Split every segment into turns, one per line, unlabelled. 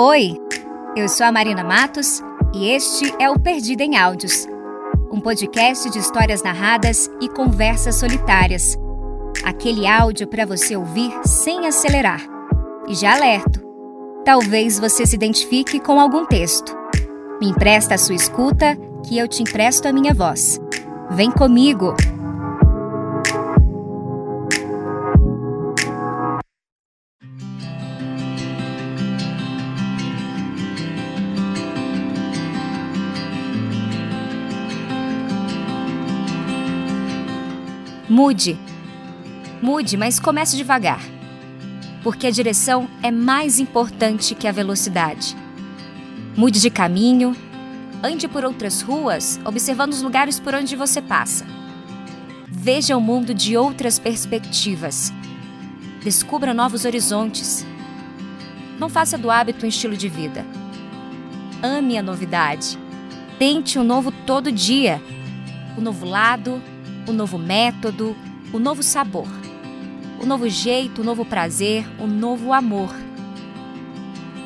Oi, eu sou a Marina Matos e este é o Perdido em Áudios, um podcast de histórias narradas e conversas solitárias. Aquele áudio para você ouvir sem acelerar. E já alerto, talvez você se identifique com algum texto. Me empresta a sua escuta que eu te empresto a minha voz. Vem comigo! Mude. Mude, mas comece devagar. Porque a direção é mais importante que a velocidade. Mude de caminho, ande por outras ruas, observando os lugares por onde você passa. Veja o mundo de outras perspectivas. Descubra novos horizontes. Não faça do hábito um estilo de vida. Ame a novidade. Tente o um novo todo dia. O novo lado, o novo método, o novo sabor, o novo jeito, o novo prazer, o novo amor.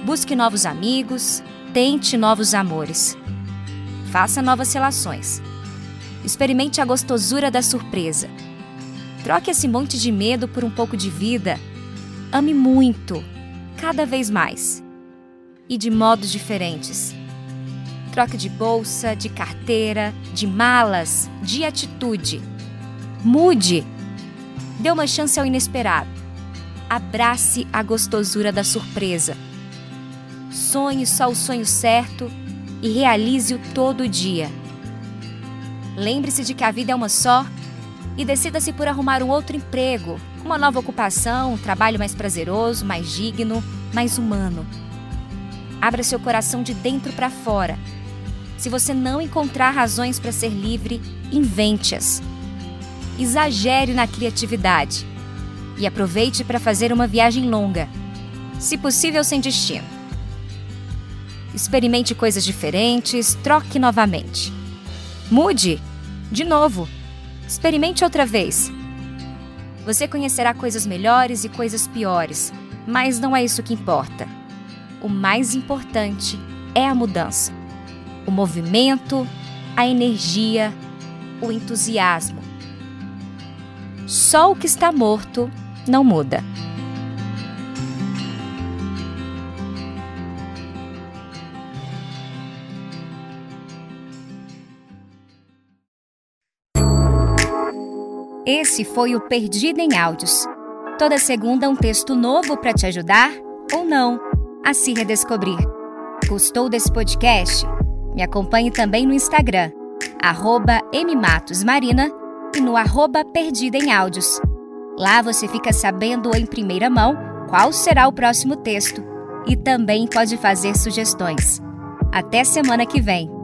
Busque novos amigos, tente novos amores. Faça novas relações. Experimente a gostosura da surpresa. Troque esse monte de medo por um pouco de vida. Ame muito, cada vez mais. E de modos diferentes. Troque de bolsa, de carteira, de malas, de atitude Mude. Dê uma chance ao inesperado. Abrace a gostosura da surpresa. Sonhe só o sonho certo e realize-o todo dia. Lembre-se de que a vida é uma só e decida-se por arrumar um outro emprego, uma nova ocupação, um trabalho mais prazeroso, mais digno, mais humano. Abra seu coração de dentro para fora. Se você não encontrar razões para ser livre, invente-as exagere na criatividade e aproveite para fazer uma viagem longa, se possível sem destino. Experimente coisas diferentes, troque novamente. Mude, de novo. Experimente outra vez. Você conhecerá coisas melhores e coisas piores, mas não é isso que importa. O mais importante é a mudança. O movimento, a energia, o entusiasmo só o que está morto não muda. Esse foi o Perdido em Áudios. Toda segunda um texto novo para te ajudar ou não a se redescobrir. Gostou desse podcast? Me acompanhe também no Instagram, arroba mmatosmarina e no arroba Perdida em Áudios. Lá você fica sabendo em primeira mão qual será o próximo texto e também pode fazer sugestões. Até semana que vem!